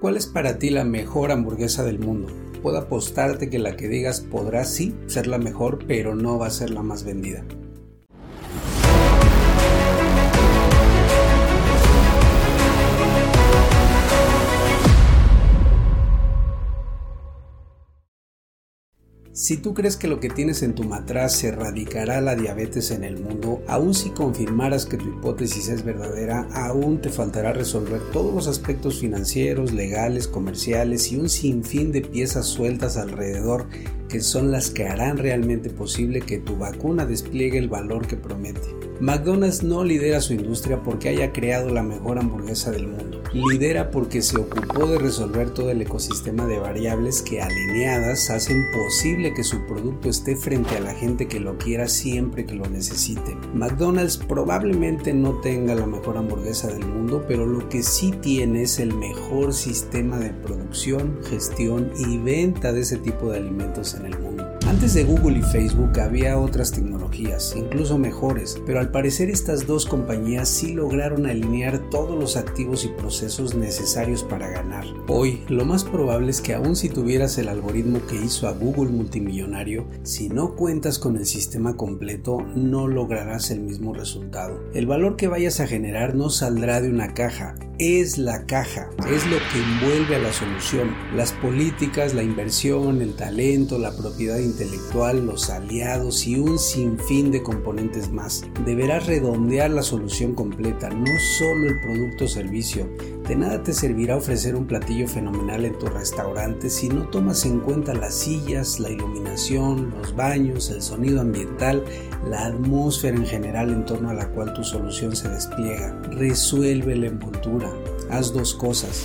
¿Cuál es para ti la mejor hamburguesa del mundo? Puedo apostarte que la que digas podrá sí ser la mejor, pero no va a ser la más vendida. Si tú crees que lo que tienes en tu matraz erradicará la diabetes en el mundo, aun si confirmaras que tu hipótesis es verdadera, aún te faltará resolver todos los aspectos financieros, legales, comerciales y un sinfín de piezas sueltas alrededor que son las que harán realmente posible que tu vacuna despliegue el valor que promete. McDonald's no lidera su industria porque haya creado la mejor hamburguesa del mundo. Lidera porque se ocupó de resolver todo el ecosistema de variables que alineadas hacen posible que su producto esté frente a la gente que lo quiera siempre que lo necesite. McDonald's probablemente no tenga la mejor hamburguesa del mundo, pero lo que sí tiene es el mejor sistema de producción, gestión y venta de ese tipo de alimentos en el mundo. Antes de Google y Facebook había otras tecnologías, incluso mejores, pero al parecer estas dos compañías sí lograron alinear todos los activos y procesos necesarios para ganar. Hoy, lo más probable es que aun si tuvieras el algoritmo que hizo a Google multimillonario, si no cuentas con el sistema completo, no lograrás el mismo resultado. El valor que vayas a generar no saldrá de una caja, es la caja, es lo que envuelve a la solución. Las políticas, la inversión, el talento, la propiedad intelectual, los aliados y un sinfín de componentes más. Deberás redondear la solución completa, no solo el producto o servicio. De nada te servirá ofrecer un platillo fenomenal en tu restaurante si no tomas en cuenta las sillas, la iluminación, los baños, el sonido ambiental, la atmósfera en general en torno a la cual tu solución se despliega. Resuelve la envoltura. Haz dos cosas.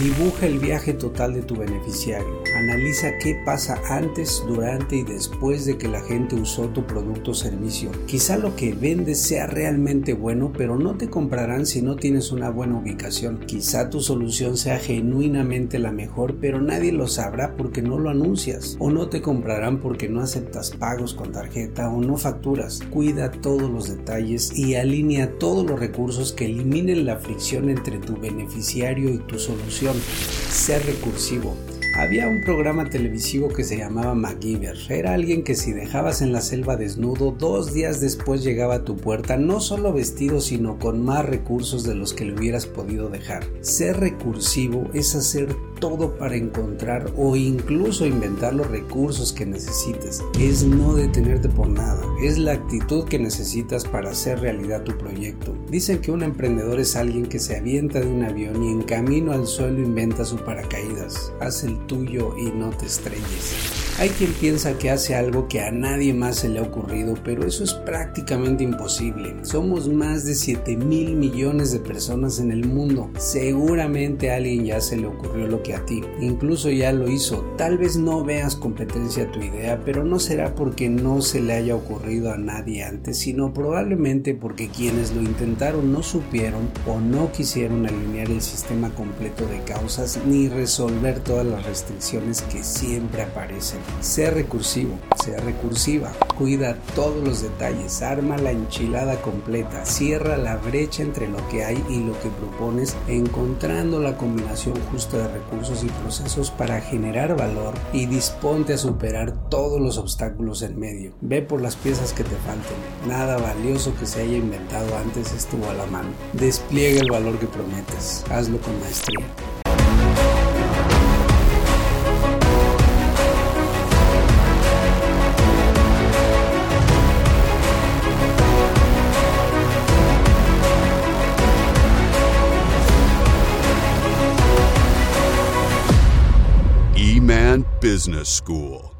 Dibuja el viaje total de tu beneficiario. Analiza qué pasa antes, durante y después de que la gente usó tu producto o servicio. Quizá lo que vendes sea realmente bueno, pero no te comprarán si no tienes una buena ubicación. Quizá tu solución sea genuinamente la mejor, pero nadie lo sabrá porque no lo anuncias. O no te comprarán porque no aceptas pagos con tarjeta o no facturas. Cuida todos los detalles y alinea todos los recursos que eliminen la fricción entre tu beneficiario y tu solución ser recursivo. Había un programa televisivo que se llamaba MacGyver. Era alguien que si dejabas en la selva desnudo, dos días después llegaba a tu puerta, no solo vestido, sino con más recursos de los que le hubieras podido dejar. Ser recursivo es hacer todo para encontrar o incluso inventar los recursos que necesites. Es no detenerte por nada. Es la actitud que necesitas para hacer realidad tu proyecto. Dicen que un emprendedor es alguien que se avienta de un avión y en camino al suelo inventa su paracaídas. Haz el tuyo y no te estrelles. Hay quien piensa que hace algo que a nadie más se le ha ocurrido, pero eso es prácticamente imposible. Somos más de 7 mil millones de personas en el mundo. Seguramente a alguien ya se le ocurrió lo que a ti. Incluso ya lo hizo. Tal vez no veas competencia a tu idea, pero no será porque no se le haya ocurrido a nadie antes, sino probablemente porque quienes lo intentaron no supieron o no quisieron alinear el sistema completo de causas ni resolver todas las restricciones que siempre aparecen. Sea recursivo, sea recursiva, cuida todos los detalles, arma la enchilada completa, cierra la brecha entre lo que hay y lo que propones, encontrando la combinación justa de recursos y procesos para generar valor y disponte a superar todos los obstáculos en medio. Ve por las piezas que te falten, nada valioso que se haya inventado antes estuvo a la mano. Despliega el valor que prometes, hazlo con maestría. E-Man Business School.